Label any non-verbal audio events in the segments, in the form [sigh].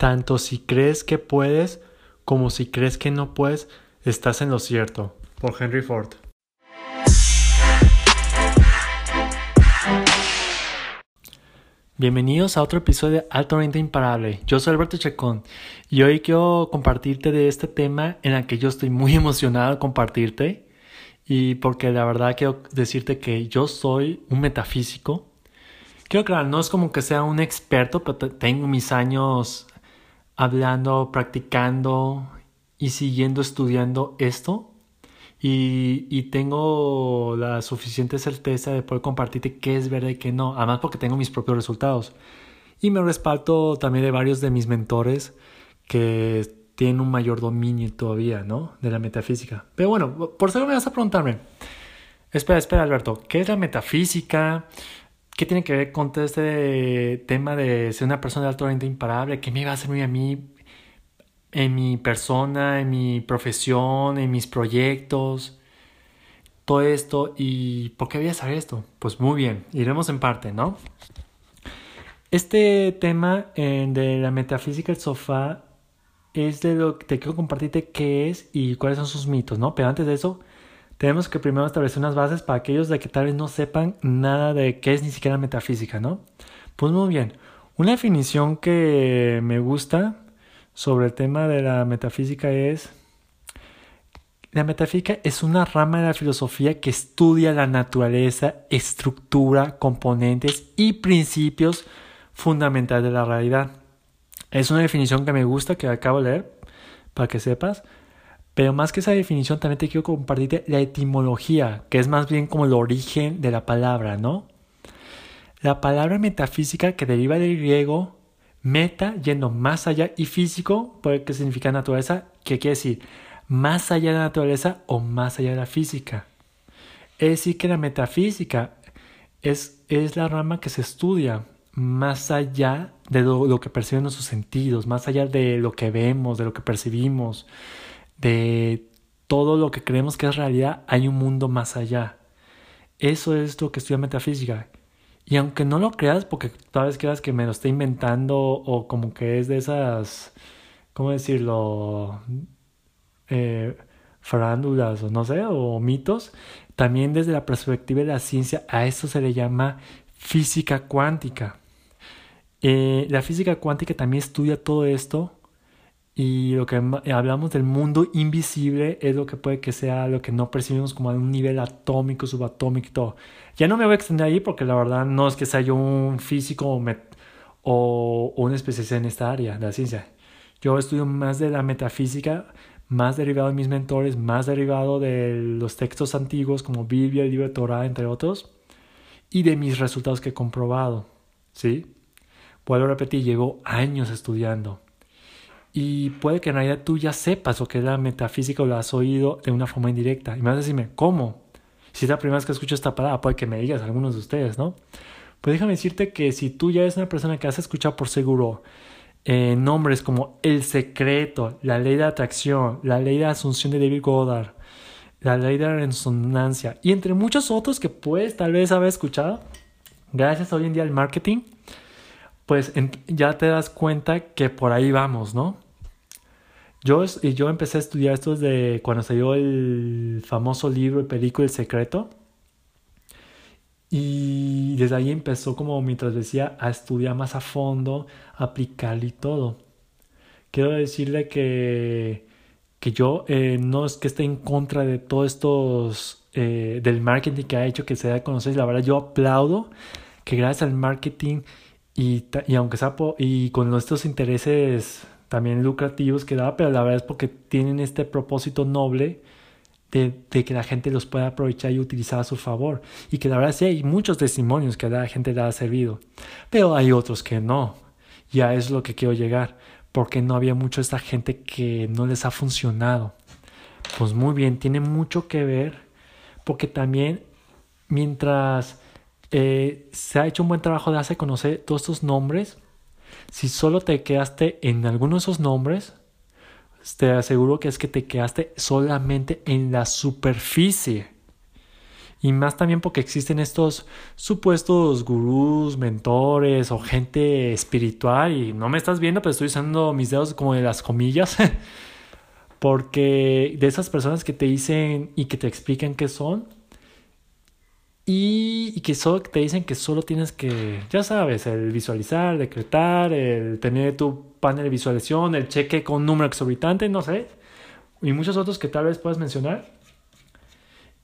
Tanto si crees que puedes como si crees que no puedes, estás en lo cierto. Por Henry Ford. Bienvenidos a otro episodio de Altamente Imparable. Yo soy Alberto Chacón y hoy quiero compartirte de este tema en el que yo estoy muy [laughs] emocionado de compartirte y porque la verdad quiero decirte que yo soy un metafísico. Quiero aclarar, no es como que sea un experto, pero tengo mis años hablando, practicando y siguiendo estudiando esto y, tengo la suficiente certeza de poder compartirte qué es verdad y qué no, además porque tengo mis propios resultados. Y me respaldo también de varios de mis mentores que tienen un mayor dominio todavía, ¿no? De la metafísica. Pero bueno, por eso me vas a preguntarme. Espera, espera, Alberto, ¿qué es la metafísica? ¿Qué tiene que ver con todo este tema de ser una persona de alto rendimiento imparable? ¿Qué me va a hacer a mí en mi persona, en mi profesión, en mis proyectos, todo esto. ¿Y por qué voy a saber esto? Pues muy bien, iremos en parte, ¿no? Este tema eh, de la metafísica del sofá es de lo que te quiero compartirte qué es y cuáles son sus mitos, ¿no? Pero antes de eso, tenemos que primero establecer unas bases para aquellos de que tal vez no sepan nada de qué es ni siquiera metafísica, ¿no? Pues muy bien, una definición que me gusta sobre el tema de la metafísica es, la metafísica es una rama de la filosofía que estudia la naturaleza, estructura, componentes y principios fundamentales de la realidad. Es una definición que me gusta, que acabo de leer, para que sepas. Pero más que esa definición, también te quiero compartir la etimología, que es más bien como el origen de la palabra, ¿no? La palabra metafísica, que deriva del griego Meta, yendo más allá, y físico, puede que significa naturaleza, que quiere decir más allá de la naturaleza o más allá de la física. Es decir, que la metafísica es, es la rama que se estudia más allá de lo, que perciben nuestros sentidos, más allá de lo que vemos, de lo que percibimos, de todo lo que creemos que es realidad, hay un mundo más allá. Eso es lo que estudia metafísica. Y aunque no lo creas, porque tal vez creas que me lo estoy inventando o como que es de esas, ¿cómo decirlo? Eh, farándulas o no sé, o mitos, también desde la perspectiva de la ciencia a eso se le llama física cuántica. Eh, la física cuántica también estudia todo esto y lo que hablamos del mundo invisible es lo que puede que sea lo que no percibimos como a un nivel atómico, subatómico y todo. Ya no me voy a extender ahí porque la verdad no es que sea yo un físico o, o, un especialista en esta área de la ciencia. Yo estudio más de la metafísica, más derivado de mis mentores, más derivado de los textos antiguos como Biblia, el libro de Torah, entre otros, y de mis resultados que he comprobado. ¿Sí? Puedo repetir, llevo años estudiando y puede que en realidad tú ya sepas lo que es la metafísica o lo has oído de una forma indirecta. Y me vas a decirme, ¿cómo? Si es la primera vez que escucho esta palabra, puede que me digas algunos de ustedes, ¿no? Pues déjame decirte que si tú ya eres una persona que has escuchado por seguro eh, nombres como El Secreto, la Ley de Atracción, la Ley de Asunción de David Goddard, la Ley de Resonancia y entre muchos otros que puedes tal vez haber escuchado, gracias hoy en día al marketing, pues ya te das cuenta que por ahí vamos, ¿no? Yo, yo empecé a estudiar esto desde cuando salió el famoso libro, y película El Secreto. Y desde ahí empezó como mientras decía a estudiar más a fondo, aplicar y todo. Quiero decirle que, que yo eh, no es que esté en contra de todos estos, eh, del marketing que ha hecho que se da a conocer. La verdad yo aplaudo que gracias al marketing y, y aunque sea y con nuestros intereses también lucrativos que da, pero la verdad es porque tienen este propósito noble de, de, que la gente los pueda aprovechar y utilizar a su favor. Y que la verdad sí hay muchos testimonios que a la gente le ha servido, pero hay otros que no. Ya es lo que quiero llegar, porque no había mucho esta gente que no les ha funcionado. Pues muy bien, tiene mucho que ver, porque también mientras eh, se ha hecho un buen trabajo de hacer conocer todos estos nombres. Si solo te quedaste en alguno de esos nombres, te aseguro que es que te quedaste solamente en la superficie. Y más también porque existen estos supuestos gurús, mentores o gente espiritual. Y no me estás viendo, pero estoy usando mis dedos como de las comillas. [laughs] porque de esas personas que te dicen y que te explican qué son. Y, y, que solo te dicen que solo tienes que, ya sabes, el visualizar, decretar, el tener tu panel de visualización, el cheque con número exorbitante, no sé. Y muchos otros que tal vez puedas mencionar.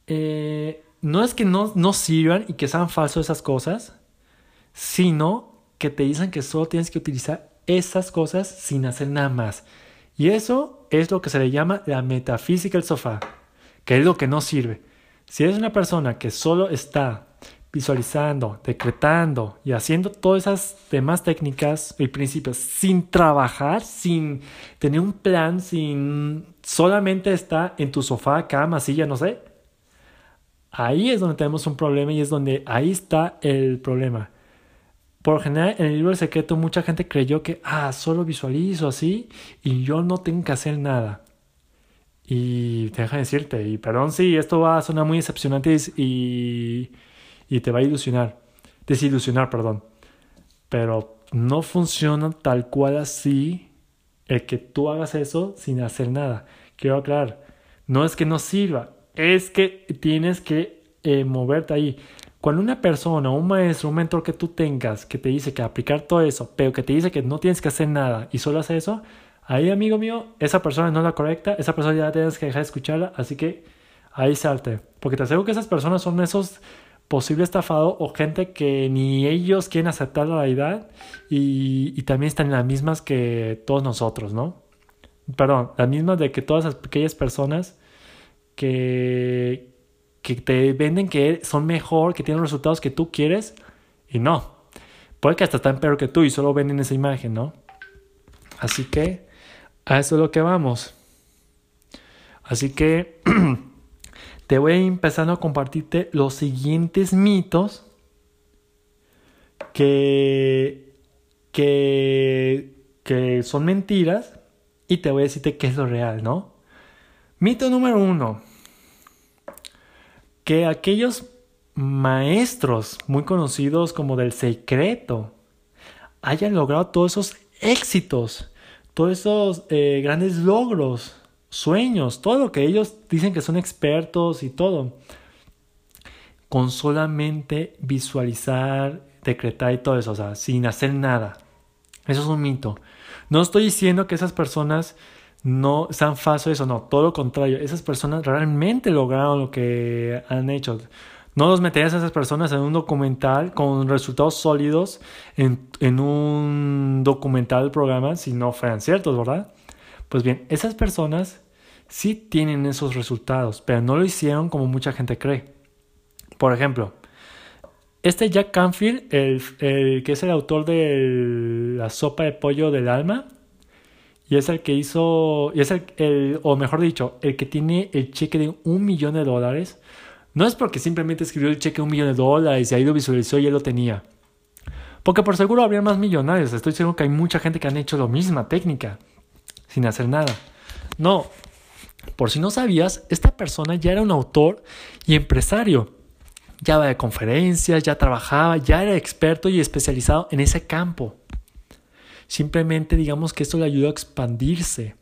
Eh, no es que no, no sirvan y que sean falsos esas cosas, sino que te dicen que solo tienes que utilizar esas cosas sin hacer nada más. Y eso es lo que se le llama la metafísica del sofá, que es lo que no sirve. Si eres una persona que solo está visualizando, decretando y haciendo todas esas demás técnicas y principios sin trabajar, sin tener un plan, sin solamente estar en tu sofá, cama, silla, no sé, Ahí es donde tenemos un problema y es donde ahí está el problema. Por general, en el libro del secreto mucha gente creyó que, ah, solo visualizo así y yo no tengo que hacer nada. Y te deja decirte, y perdón si esto va a sonar muy decepcionante y, y te va a ilusionar, desilusionar, perdón. Pero no funciona tal cual así el que tú hagas eso sin hacer nada. Quiero aclarar, no es que no sirva, es que tienes que eh, moverte ahí. Cuando una persona, un maestro, un mentor que tú tengas que te dice que aplicar todo eso, pero que te dice que no tienes que hacer nada y solo hace eso, ahí amigo mío, esa persona no es la correcta, esa persona ya tienes que dejar de escucharla, así que ahí salte. Porque te aseguro que esas personas son esos posibles estafados o gente que ni ellos quieren aceptar la realidad y, también están las mismas que todos nosotros, ¿no? Perdón, las mismas de que todas aquellas personas que, que te venden que son mejor, que tienen los resultados que tú quieres y no. Puede que hasta están peor que tú y solo venden esa imagen, ¿no? Así que a eso es lo que vamos. Así que [clears throat] te voy empezando a compartirte los siguientes mitos que, que, que son mentiras y te voy a decirte qué es lo real, ¿no? Mito número uno. Que aquellos maestros muy conocidos como del secreto hayan logrado todos esos éxitos, todos esos eh, grandes logros, sueños, todo lo que ellos dicen que son expertos y todo, con solamente visualizar, decretar y todo eso, o sea, sin hacer nada. Eso es un mito. No estoy diciendo que esas personas no sean falsos eso, no, todo lo contrario, esas personas realmente lograron lo que han hecho. No los meterías a esas personas en un documental con resultados sólidos en, un documental programa si no fueran ciertos, ¿verdad? Pues bien, esas personas sí tienen esos resultados, pero no lo hicieron como mucha gente cree. Por ejemplo, este Jack Canfield, el, que es el autor de la sopa de pollo del alma, y es el que hizo, es el, o mejor dicho, el que tiene el cheque de un millón de dólares. No es porque simplemente escribió el cheque de un millón de dólares y ahí lo visualizó y él lo tenía. Porque por seguro habría más millonarios. Estoy seguro que hay mucha gente que han hecho la misma técnica sin hacer nada. No, por si no sabías, esta persona ya era un autor y empresario. Ya va de conferencias, ya trabajaba, ya era experto y especializado en ese campo. Simplemente digamos que esto le ayudó a expandirse.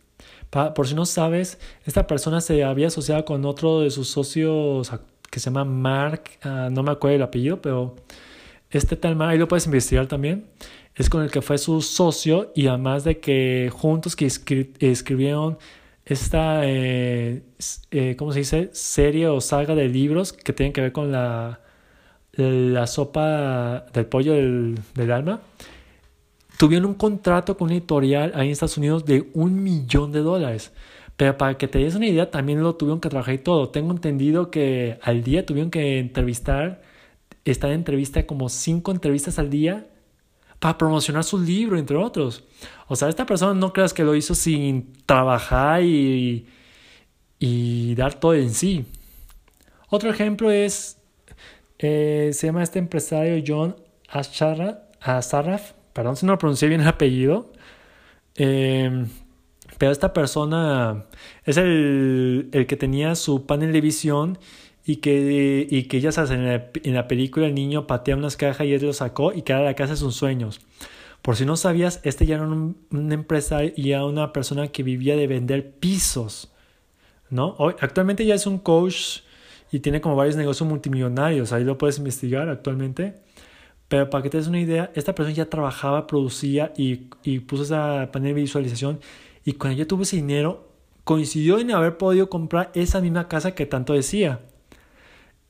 por si no sabes, esta persona se había asociado con otro de sus socios que se llama Mark, ah, no me acuerdo el apellido, pero este tal Mark, ahí lo puedes investigar también, es con el que fue su socio y además de que juntos que escribieron esta, eh, eh, ¿cómo se dice? Serie o saga de libros que tienen que ver con la, la sopa del pollo del, del alma tuvieron un contrato con una editorial ahí en Estados Unidos de un millón de dólares. Pero para que te des una idea, también lo tuvieron que trabajar y todo. Tengo entendido que al día tuvieron que entrevistar, estar en entrevista como cinco entrevistas al día para promocionar su libro, entre otros. O sea, esta persona no creas que lo hizo sin trabajar y, y dar todo en sí. Otro ejemplo es, eh, se llama este empresario John Azarraf perdón si no pronuncié bien el apellido, eh, esta persona es el, el, que tenía su panel de visión y que, y que ya sabes, en la, en la película el niño patea unas cajas y él lo sacó y queda la casa de sus sueños. Por si no sabías, este ya era un, una empresa y era una persona que vivía de vender pisos, ¿no? Hoy, actualmente ya es un coach y tiene como varios negocios multimillonarios, ahí lo puedes investigar actualmente. Pero para que te des una idea, esta persona ya trabajaba, producía y, y puso esa panel de visualización y cuando ya tuvo ese dinero, coincidió en haber podido comprar esa misma casa que tanto decía.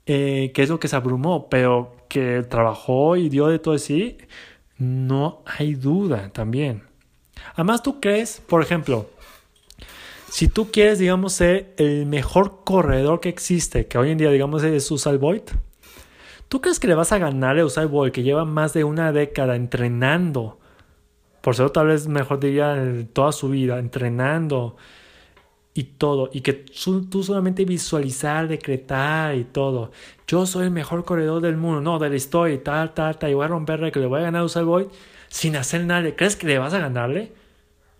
Eh, que es lo que se abrumó, pero que trabajó y dio de todo de sí, no hay duda también. Además, tú crees, por ejemplo, si tú quieres, digamos, ser el mejor corredor que existe, que hoy en día, digamos, es Usain Bolt, ¿tú crees que le vas a ganar a Usain Bolt, que lleva más de una década entrenando? Por eso tal vez mejor diría toda su vida, entrenando, y todo, y que tú solamente visualizar, decretar y todo. Yo soy el mejor corredor del mundo, no, de la historia, tal, tal, tal, y voy a romper que le voy a ganar a Usain Bolt sin hacer nada. ¿Crees que le vas a ganarle?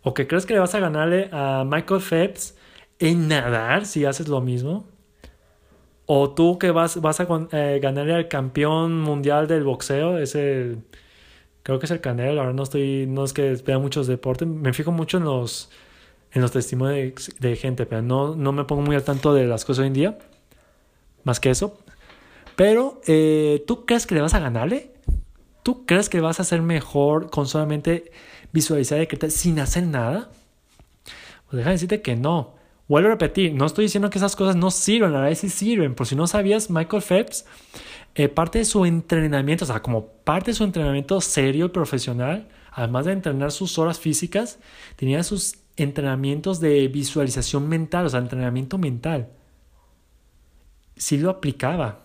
¿O que crees que le vas a ganarle a Michael Phelps en nadar si haces lo mismo? ¿O tú que vas, vas a eh, ganarle al campeón mundial del boxeo? Ese, creo que es el Canelo, ahora no estoy, no es que vea muchos deportes, me fijo mucho en los en los testimonios de, gente, pero no, no me pongo muy al tanto de las cosas hoy en día, más que eso. Pero, eh, ¿tú crees que le vas a ganarle? ¿Tú crees que vas a ser mejor con solamente visualizar y creer sin hacer nada? Pues déjame decirte que no. Vuelvo a repetir, no estoy diciendo que esas cosas no sirven, la verdad sí sirven. Por si no sabías, Michael Phelps, eh, parte de su entrenamiento, o sea, como parte de su entrenamiento serio y profesional, además de entrenar sus horas físicas, tenía sus entrenamientos de visualización mental, o sea, entrenamiento mental. Sí lo aplicaba.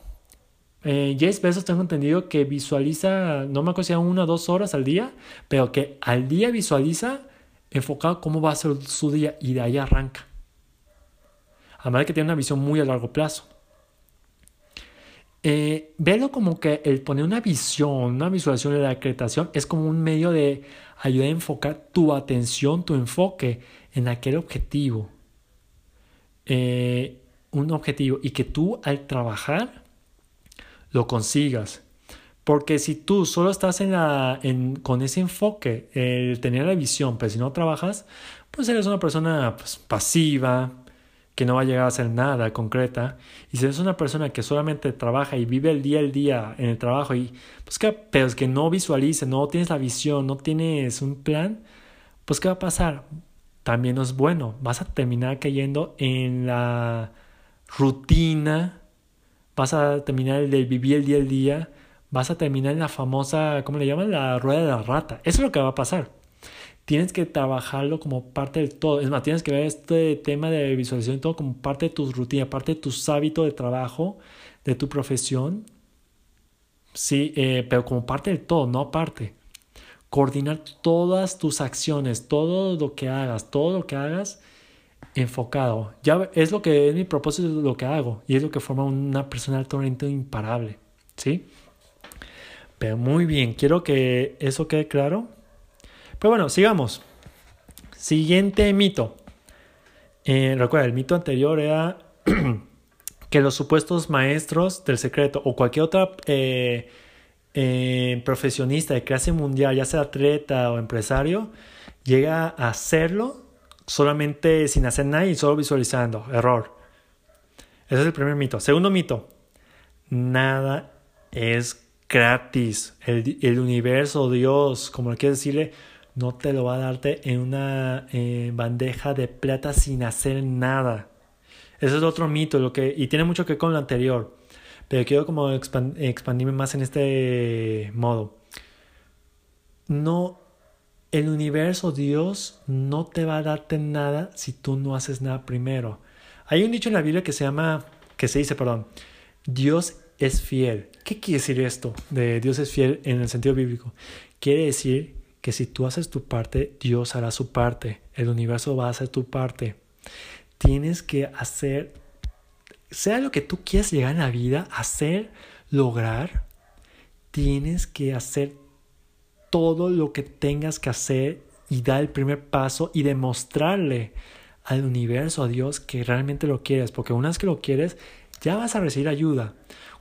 Eh, Jace Bezos tengo entendido que visualiza, no me acuerdo si una o dos horas al día, pero que al día visualiza enfocado cómo va a ser su día y de ahí arranca. Además de que tiene una visión muy a largo plazo. Eh, velo como que el poner una visión, una visualización de la decretación es como un medio de ayudar a enfocar tu atención, tu enfoque en aquel objetivo. Eh, un objetivo y que tú al trabajar lo consigas. Porque si tú solo estás en la, con ese enfoque, el tener la visión, pero si no trabajas, pues eres una persona pues, pasiva, que no va a llegar a hacer nada concreta. Y si eres una persona que solamente trabaja y vive el día al día en el trabajo y pues que, pero es que no visualice, no tienes la visión, no tienes un plan, pues ¿qué va a pasar? También no es bueno. Vas a terminar cayendo en la rutina, vas a terminar el de vivir el día al día, vas a terminar en la famosa, ¿cómo le llaman? La rueda de la rata. Eso es lo que va a pasar tienes que trabajarlo como parte del todo. Es más, tienes que ver este tema de visualización y todo como parte de tu rutina, parte de tus hábitos de trabajo, de tu profesión. Sí, eh, pero como parte del todo, no aparte. Coordinar todas tus acciones, todo lo que hagas, todo lo que hagas enfocado. Ya es lo que es mi propósito, lo que hago y es lo que forma una persona altamente imparable. ¿Sí? Pero muy bien, quiero que eso quede claro. Pero bueno, sigamos. Siguiente mito. Eh, recuerda, el mito anterior era [clears throat] que los supuestos maestros del secreto o cualquier otra eh, eh, profesionista de clase mundial, ya sea atleta o empresario, llega a hacerlo solamente sin hacer nada y solo visualizando. Error. Ese es el primer mito. Segundo mito. Nada es gratis. El, el universo, Dios, como le quieres decirle, no te lo va a darte en una eh, bandeja de plata sin hacer nada. Ese es otro mito lo que, y tiene mucho que ver con lo anterior. Pero quiero como expandirme más en este modo. No, el universo, Dios, no te va a darte nada si tú no haces nada primero. Hay un dicho en la Biblia que se llama, que se dice, perdón, Dios es fiel. ¿Qué quiere decir esto de Dios es fiel en el sentido bíblico? Quiere decir que si tú haces tu parte, Dios hará su parte, el universo va a hacer tu parte. Tienes que hacer, sea lo que tú quieras llegar en la vida, hacer, lograr, tienes que hacer todo lo que tengas que hacer y dar el primer paso y demostrarle al universo, a Dios, que realmente lo quieres, porque una vez que lo quieres, ya vas a recibir ayuda.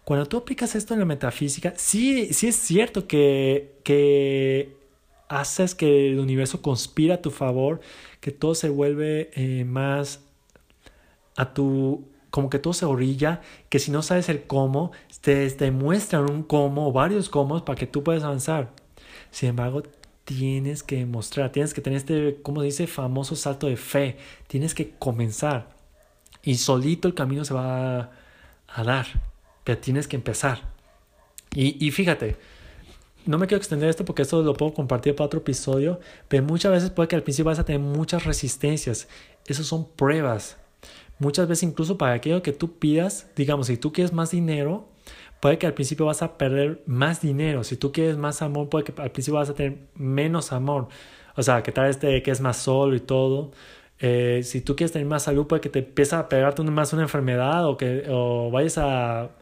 Cuando tú aplicas esto en la metafísica, sí, sí es cierto que, que haces que el universo conspira a tu favor, que todo se vuelve eh, más a tu como que todo se orilla, que si no sabes el cómo, te, te muestran un cómo o varios cómo para que tú puedas avanzar. Sin embargo, tienes que mostrar, tienes que tener este, como dice, famoso salto de fe, tienes que comenzar. Y solito el camino se va a, dar, pero tienes que empezar. Y, y fíjate, no me quiero extender esto porque esto lo puedo compartir para otro episodio, pero muchas veces puede que al principio vas a tener muchas resistencias. Esas son pruebas. Muchas veces incluso para aquello que tú pidas, digamos, si tú quieres más dinero, puede que al principio vas a perder más dinero. Si tú quieres más amor, puede que al principio vas a tener menos amor. O sea, que tal vez te es más solo y todo. Eh, si tú quieres tener más salud, puede que te empiece a pegarte más una enfermedad o que o vayas a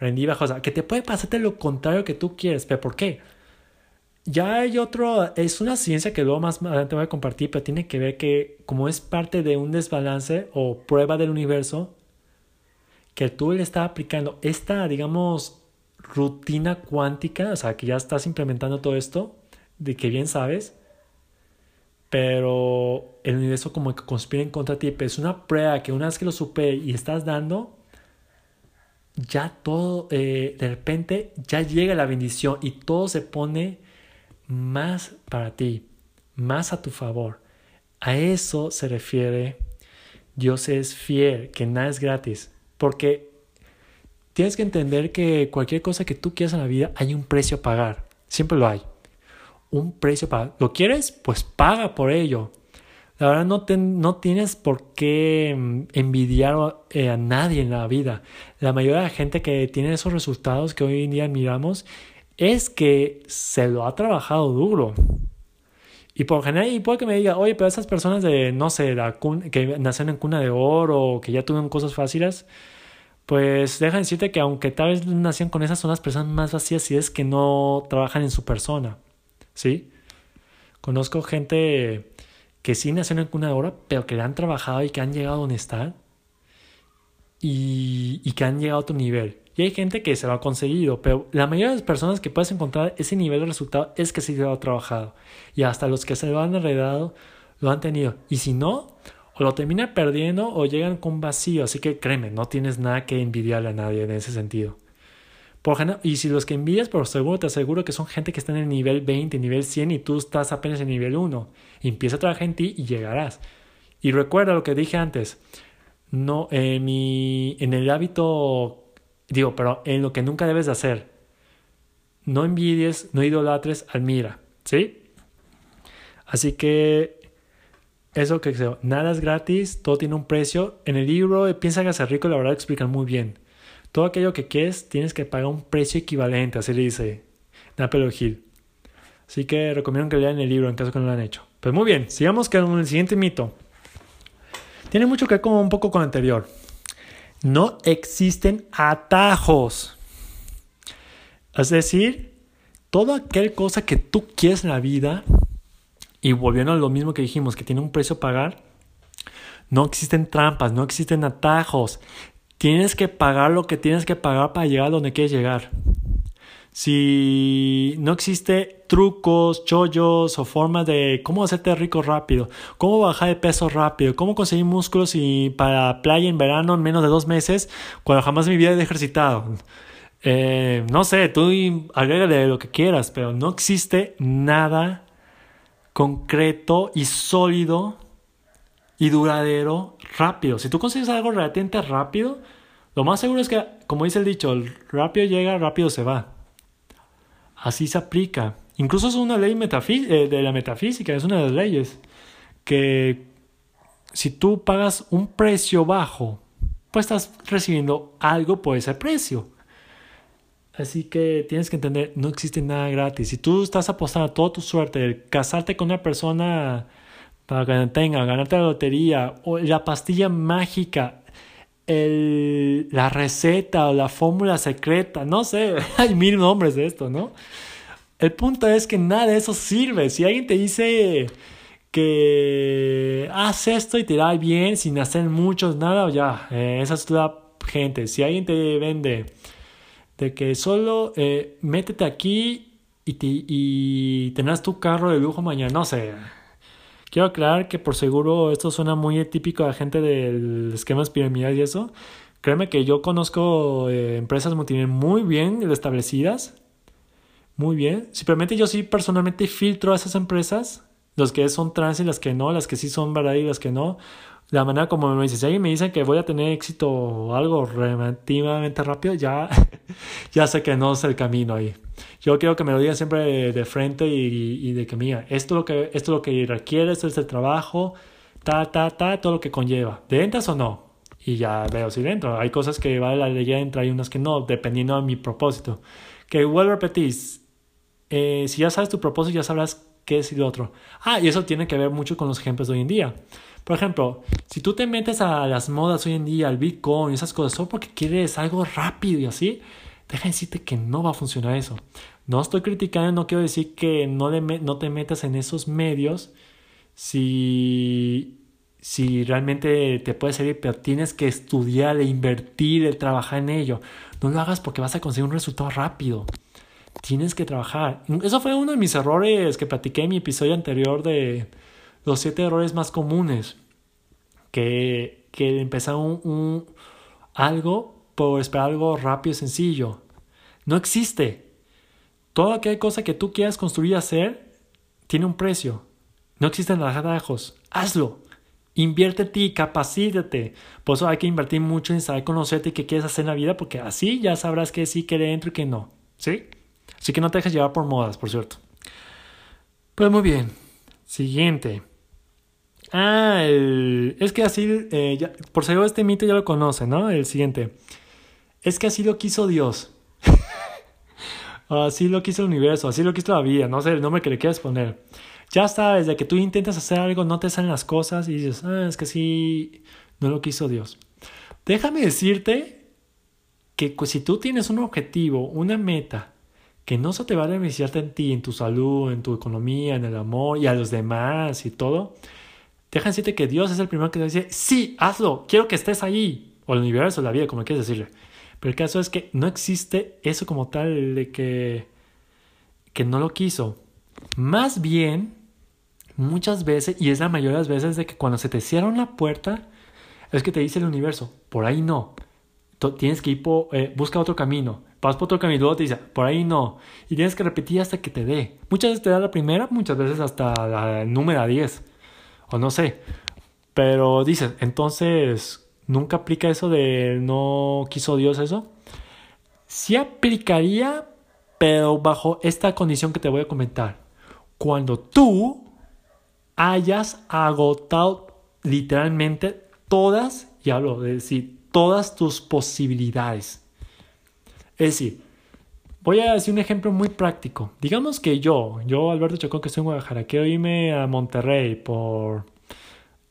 rendir bajo. O sea, que te puede pasarte lo contrario que tú quieres. ¿Pero por qué? Ya hay otro, es una ciencia que luego más adelante voy a compartir, pero tiene que ver que como es parte de un desbalance o prueba del universo, que tú le estás aplicando esta, digamos, rutina cuántica, o sea, que ya estás implementando todo esto, de que bien sabes, pero el universo como que conspira en contra de ti, es una prueba que una vez que lo supe y estás dando, ya todo, eh, de repente, ya llega la bendición y todo se pone más para ti, más a tu favor. A eso se refiere Dios es fiel, que nada es gratis. Porque tienes que entender que cualquier cosa que tú quieras en la vida hay un precio a pagar. Siempre lo hay. Un precio para... ¿Lo quieres? Pues paga por ello. La verdad no, no tienes por qué mm, envidiar eh, a nadie en la vida. La mayoría de la gente que tiene esos resultados que hoy en día miramos es que se lo ha trabajado duro. Y por general, y puede que me diga, oye, pero esas personas de, no sé, la que nacen en cuna de oro que ya tuvieron cosas fáciles, pues deja decirte que aunque tal vez nacieron con esas, son las personas más vacías si es que no trabajan en su persona. ¿Sí? Conozco gente que sí nacieron en cuna de oro, pero que han trabajado y que han llegado a donde están y, y que han llegado a otro nivel. Y hay gente que se lo ha conseguido, pero la mayoría de las personas que puedes encontrar ese nivel de resultado es que sí se lo ha trabajado. Y hasta los que se lo han heredado lo han tenido. Y si no, o lo terminan perdiendo o llegan con vacío. Así que créeme, no tienes nada que envidiarle a nadie en ese sentido. Por y si los que envidias, por seguro te aseguro que son gente que está en el nivel 20, nivel 100 y tú estás apenas en nivel 1. Empieza a trabajar en ti y llegarás. Y recuerda lo que dije antes. No, en, mi, en el hábito Digo, pero en lo que nunca debes de hacer. No envidies, no idolatres, admira. ¿Sí? Así que eso que sea, nada es gratis, todo tiene un precio. En el libro Piensa que hacer rico, la verdad explican muy bien. Todo aquello que quieres tienes que pagar un precio equivalente, así le dice Napoleon Hill. Así que recomiendo que lean el libro en caso que no lo han hecho. Pues muy bien, sigamos con el siguiente mito. Tiene mucho que ver un poco con el anterior. No existen atajos. Es decir, toda aquel cosa que tú quieres en la vida, y volviendo a lo mismo que dijimos, que tiene un precio a pagar, no existen trampas, no existen atajos. Tienes que pagar lo que tienes que pagar para llegar a donde quieres llegar si no existe trucos, chollos o formas de cómo hacerte rico rápido, cómo bajar de peso rápido, cómo conseguir músculos y para playa en verano en menos de dos meses cuando jamás en mi vida he ejercitado. Eh, no sé, tú agrégale lo que quieras, pero no existe nada concreto y sólido y duradero rápido. Si tú consigues algo relativamente rápido, lo más seguro es que, como dice el dicho, rápido llega, rápido se va. Así se aplica. Incluso es una ley eh, de la metafísica, es una de las leyes que si tú pagas un precio bajo, pues estás recibiendo algo por ese precio. Así que tienes que entender, no existe nada gratis. Si tú estás apostando toda tu suerte casarte con una persona para que tenga, ganarte la lotería o la pastilla mágica, el, la receta o la fórmula secreta, no sé, [laughs] hay mil nombres de esto, ¿no? El punto es que nada de eso sirve. Si alguien te dice que haz esto y te da bien sin hacer muchos nada, ya, eh, esa es la gente, si alguien te vende de que solo eh, métete aquí y, te, y tendrás tu carro de lujo mañana, no sé. Quiero aclarar que por seguro esto suena muy típico a gente del esquemas piramidales y eso. Créeme que yo conozco eh, empresas multinivel muy bien establecidas. Muy bien. Simplemente yo sí personalmente filtro a esas empresas. Los que son trans y las que no. Las que sí son verdad y las que no. La manera como me dice, si alguien me dice que voy a tener éxito o algo relativamente rápido, ya, [laughs] ya sé que no es el camino ahí. Yo quiero que me lo digan siempre de, frente y, de que, mira, esto es, lo que, esto es lo que requiere, esto es el trabajo, ta, ta, ta, todo lo que conlleva. ¿De entras o no? y ya veo si dentro. Hay cosas que vale la ley entra y unas que no, dependiendo de mi propósito. Que vuelvo a repetir, eh, si ya sabes tu propósito, ya sabrás qué es lo otro. Ah, y eso tiene que ver mucho con los ejemplos de hoy en día. Por ejemplo, si tú te metes a las modas hoy en día, al Bitcoin esas cosas, solo porque quieres algo rápido y así, deja decirte que no va a funcionar eso. No estoy criticando, no quiero decir que no, no te metas en esos medios si si realmente te puede servir, pero tienes que estudiar, e invertir, e trabajar en ello. No lo hagas porque vas a conseguir un resultado rápido. Tienes que trabajar. Eso fue uno de mis errores que platiqué en mi episodio anterior de los siete errores más comunes. Que, que empezar un, algo por esperar algo rápido y sencillo. No existe. Toda aquella cosa que tú quieras construir y hacer tiene un precio. No existen atajos. Hazlo. Invierte ti, capacítate. Por eso hay que invertir mucho en saber conocerte y qué quieres hacer en la vida, porque así ya sabrás que sí, que dentro y que no. ¿Sí? Así que no te dejes llevar por modas, por cierto. Pues muy bien. Siguiente. Ah, es que así, eh, ya, por seguro este mito ya lo conoce, ¿no? El siguiente. Es que así lo quiso Dios. [laughs] así lo quiso el universo, así lo quiso la vida, no sé el nombre que le quieras poner. Ya sabes, de que tú intentas hacer algo, no te salen las cosas y dices, ah, es que sí, no lo quiso Dios. Déjame decirte que si tú tienes un objetivo, una meta, que no se te va a beneficiarte en ti, en tu salud, en tu economía, en el amor y a los demás y todo, déjame decirte que Dios es el primero que te dice, sí, hazlo, quiero que estés ahí, o el universo, la vida, como quieras decirle. Pero el caso es que no existe eso como tal de que, que no lo quiso. Más bien, muchas veces, y es la mayoría de las veces de que cuando se te cierra una puerta, es que te dice el universo, por ahí no. Tienes que ir eh, busca otro camino. Vas por otro camino y luego te dice, por ahí no. Y tienes que repetir hasta que te dé. Muchas veces te da la primera, muchas veces hasta la número 10. O no sé. Pero dices, entonces, ¿nunca aplica eso de no quiso Dios eso? Sí aplicaría, pero bajo esta condición que te voy a comentar. Cuando tú hayas agotado literalmente todas, y hablo de decir, todas tus posibilidades. Es decir, voy a decir un ejemplo muy práctico. Digamos que yo, yo Alberto Chacón, que estoy en Guadalajara, quiero irme a Monterrey por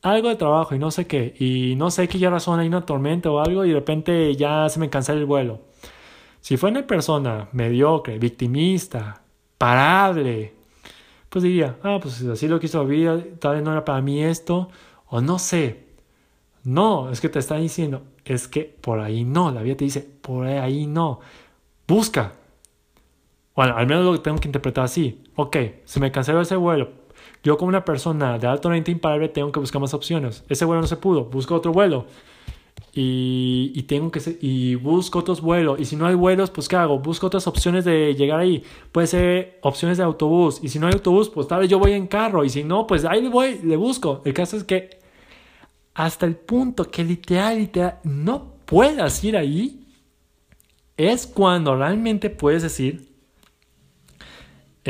algo de trabajo y no sé qué, y no sé qué razón hay una tormenta o algo y de repente ya se me cancela el vuelo. Si fue una persona mediocre, victimista, parable, pues diría, ah, pues así lo quiso vida, tal vez no era para mí esto, o no sé. No, es que te está diciendo, es que por ahí no, la vida te dice, por ahí no. Busca. Bueno, al menos lo tengo que interpretar así. Ok, se me canceló ese vuelo. Yo como una persona de alto rendimiento imparable tengo que buscar más opciones. Ese vuelo no se pudo, busco otro vuelo. Y, y, tengo que y busco otros vuelos. Y si no hay vuelos pues qué hago busco otras opciones de llegar ahí. Puede ser opciones de autobús. Y si no hay autobús pues tal vez yo voy en carro. Y si no pues ahí le voy le busco. El caso es que hasta el punto que literal literal no puedas ir ahí es cuando realmente puedes decir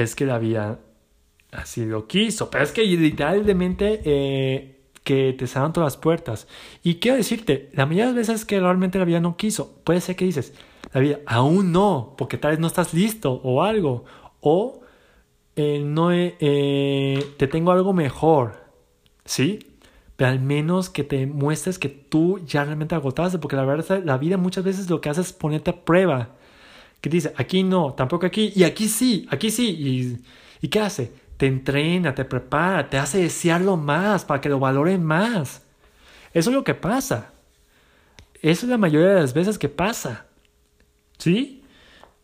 es que la vida así lo quiso pero es que literalmente eh, que te cerraron todas las puertas. Y quiero decirte, la mayoría de las veces que realmente la vida no quiso, puede ser que dices, la vida aún no, porque tal vez no estás listo o algo, o eh, no eh, te tengo algo mejor, ¿sí? Pero al menos que te muestres que tú ya realmente agotaste, porque la verdad la vida muchas veces lo que hace es ponerte a prueba. Que dice, aquí no, tampoco aquí, y aquí sí, aquí sí, y, ¿y qué hace? te entrena, te prepara, te hace desearlo más para que lo valoren más. Eso es lo que pasa. eso es la mayoría de las veces que pasa. ¿Sí?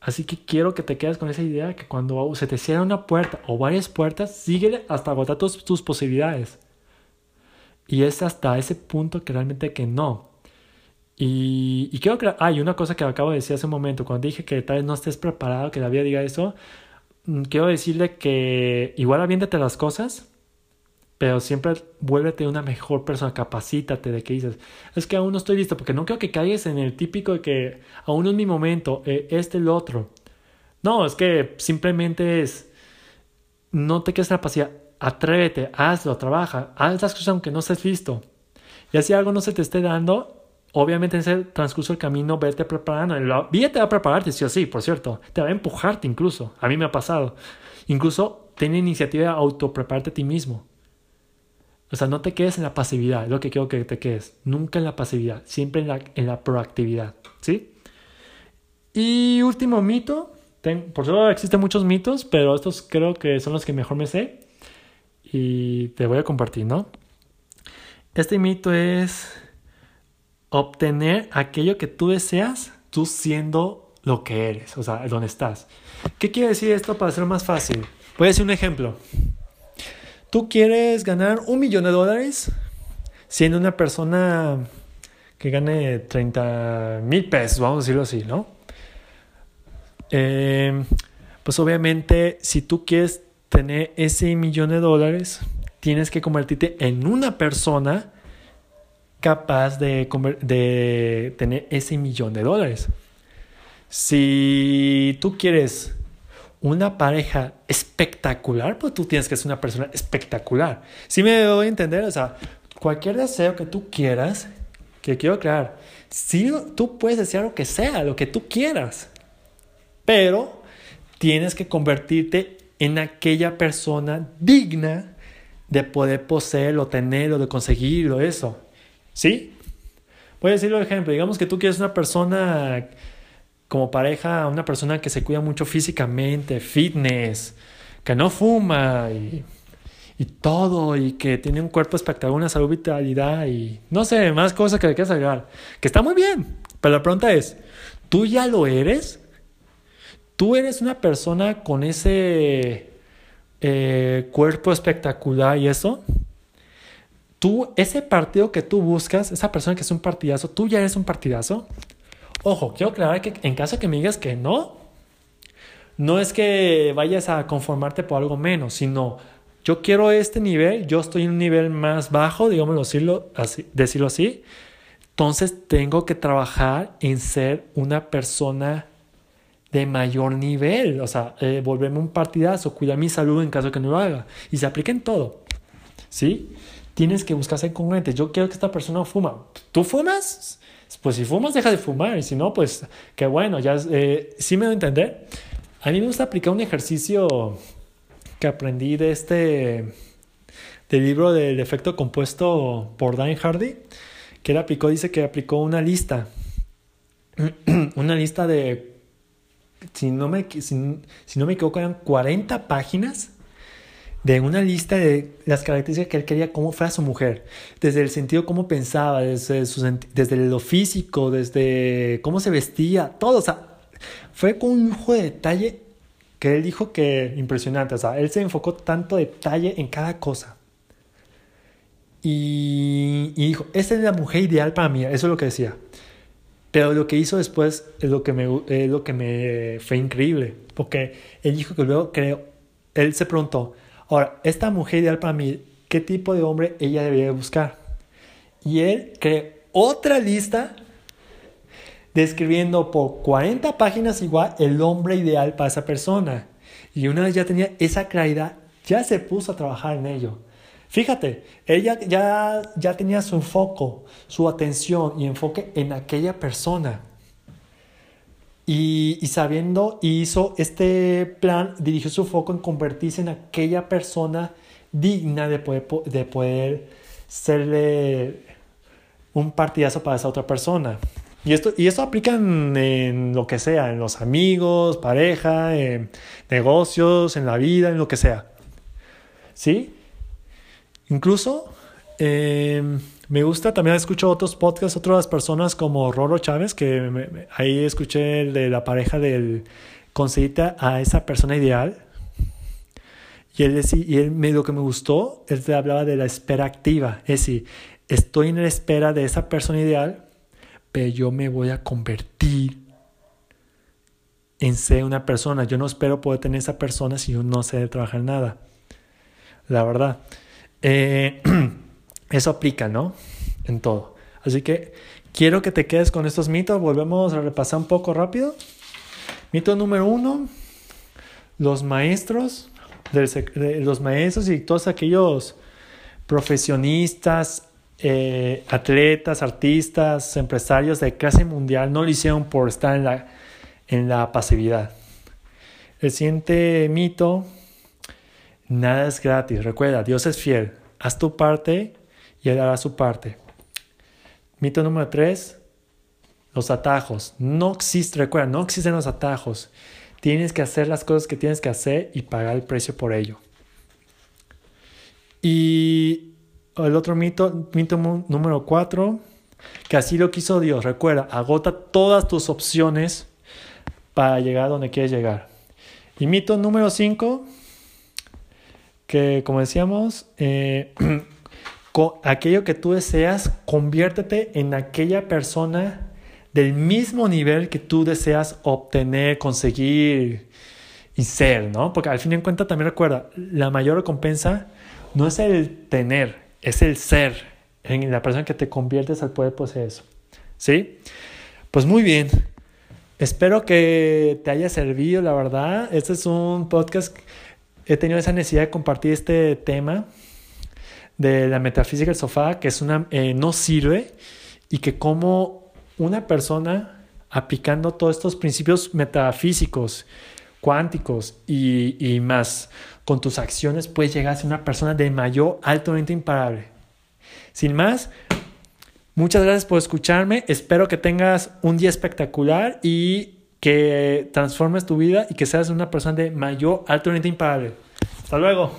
Así que quiero que te quedes con esa idea que cuando se te cierra una puerta o varias puertas, sigue hasta agotar tus, tus posibilidades. Y es hasta ese punto que realmente que no. Y, y creo que hay una cosa que acabo de decir hace un momento, cuando dije que tal vez no estés preparado, que la vida diga eso, mm, quiero decirle que igual aviéntate las cosas, pero siempre vuélvete una mejor persona, capacítate de que dices, es que aún no estoy listo, porque no creo que caigas en el típico de que aún no es mi momento, eh, este el otro. No, es que simplemente es, no te quedes pasividad, atrévete, hazlo, trabaja, haz las cosas aunque no estés listo. Y así algo no se te esté dando, obviamente en ese transcurso del camino, vete preparando. La vida te va a prepararte, sí o sí, por cierto, te va a empujarte incluso, a mí me ha pasado. Incluso ten iniciativa de autoprepararte a ti mismo. O sea, no te quedes en la pasividad, es lo que quiero que te quedes. Nunca en la pasividad, siempre en la, en la proactividad. ¿Sí? Y último mito. por supuesto existen muchos mitos, pero estos creo que son los que mejor me sé. Y te voy a compartir, ¿no? Este mito es obtener aquello que tú deseas, tú siendo lo que eres, o sea, donde estás. ¿Qué quiere decir esto para hacerlo más fácil? Voy a decir un ejemplo. Tú quieres ganar un millón de dólares siendo una persona que gane 30 mil pesos, vamos a decirlo así, ¿no? Em, pues obviamente si tú quieres tener ese millón de dólares, tienes que convertirte en una persona capaz de, tener ese millón de dólares. Si tú quieres una pareja espectacular, pues tú tienes que ser una persona espectacular. Si me doy a entender, o sea, cualquier deseo que tú quieras, que quiero crear, si tú puedes desear lo que sea, lo que tú quieras, pero tienes que convertirte en aquella persona digna de poder poseerlo, tenerlo, de conseguirlo, eso. ¿Sí? Voy a decirlo de ejemplo. Digamos que tú quieres una persona como pareja una persona que se cuida mucho físicamente, fitness, que no fuma y, y todo, y que tiene un cuerpo espectacular, una salud, vitalidad y no sé, más cosas que le quieras agregar, que está muy bien, pero la pregunta es, ¿tú ya lo eres? ¿Tú eres una persona con ese eh, cuerpo espectacular y eso? Tú, ese partido que tú buscas, esa persona que es un partidazo, ¿tú ya eres un partidazo? Ojo, quiero aclarar que en caso que me digas que no, no es que vayas a conformarte por algo menos, sino yo quiero este nivel, yo estoy en un nivel más bajo, digámoslo así, decirlo así. Entonces tengo que trabajar en ser una persona de mayor nivel, o sea, eh, volverme un partidazo, cuidar mi salud en caso que no lo haga. Y se aplica en todo, ¿sí? Tienes que buscar ser congruente. Yo quiero que esta persona fuma. ¿Tú fumas? pues si fumas, deja de fumar. Y si no, pues qué bueno, ya eh, sí me doy a entender. A mí me gusta aplicar un ejercicio que aprendí de este, del libro del efecto compuesto por Dan Hardy, que él aplicó, dice que aplicó una lista, [clears throat] una lista de, si no me, si no me equivoco, eran 40 páginas de una lista de las características que él quería cómo fuera su mujer, desde el sentido cómo pensaba, desde, desde lo físico, desde cómo se vestía, todo, o sea, fue con un lujo de detalle que él dijo que impresionante, o sea, él se enfocó tanto detalle en cada cosa. Y, y dijo, esa es la mujer ideal para mí, eso es lo que decía. Pero lo que hizo después es lo que me, es lo que me fue increíble, porque él dijo que luego creo, él se preguntó, Ahora, esta mujer ideal para mí, ¿qué tipo de hombre ella debería buscar? Y él creó otra lista describiendo por 40 páginas igual el hombre ideal para esa persona. Y una vez ya tenía esa claridad, ya se puso a trabajar en ello. Fíjate, ella ya, ya tenía su foco, su atención y enfoque en aquella persona. Y, sabiendo, hizo este plan, dirigió su foco en convertirse en aquella persona digna de poder, de poder serle un partidazo para esa otra persona. Y esto, y esto aplica en, lo que sea, en los amigos, pareja, en negocios, en la vida, en lo que sea. ¿Sí? Incluso Em, me gusta, también escucho otros podcasts, otras personas como Roro Chávez, que ahí escuché el de la pareja del conseguirte a esa persona ideal. Y él, decía, y él me, lo que me gustó, él te hablaba de la espera activa. Es decir, estoy en la espera de esa persona ideal, pero yo me voy a convertir en ser una persona. Yo no espero poder tener esa persona si yo no sé trabajar nada. La verdad. Eh, [clears throat] eso aplica, ¿no? En todo. Así que quiero que te quedes con estos mitos. Volvemos a repasar un poco rápido. Mito número uno. Los maestros, de los maestros y todos aquellos profesionistas, eh, atletas, artistas, empresarios de clase mundial no lo hicieron por estar en la, en la pasividad. El siguiente mito, nada es gratis. Recuerda, Dios es fiel. Haz tu parte y Él hará su parte. Mito número tres, los atajos. No existe, recuerda, no existen los atajos. Tienes que hacer las cosas que tienes que hacer y pagar el precio por ello. Y el otro mito, mito número cuatro, que así lo quiso Dios. Recuerda, agota todas tus opciones para llegar donde quieres llegar. Y mito número 5, que como decíamos, eh, [clears throat] aquello que tú deseas, conviértete en aquella persona del mismo nivel que tú deseas obtener, conseguir y ser, ¿no? Porque al fin y al cuentas también recuerda, la mayor recompensa no es el tener, es el ser en la persona que te conviertes al poder poseer eso. ¿Sí? Pues muy bien. Espero que te haya servido, la verdad. Este es un podcast. He tenido esa necesidad de compartir este tema de la metafísica del sofá, que es una, eh, no sirve y que como una persona aplicando todos estos principios metafísicos, cuánticos y, y más con tus acciones puedes llegar a ser una persona de mayor altamente imparable. Sin más, Muchas gracias por escucharme. Espero que tengas un día espectacular y que transformes tu vida y que seas una persona de mayor nivel imparable. Hasta luego.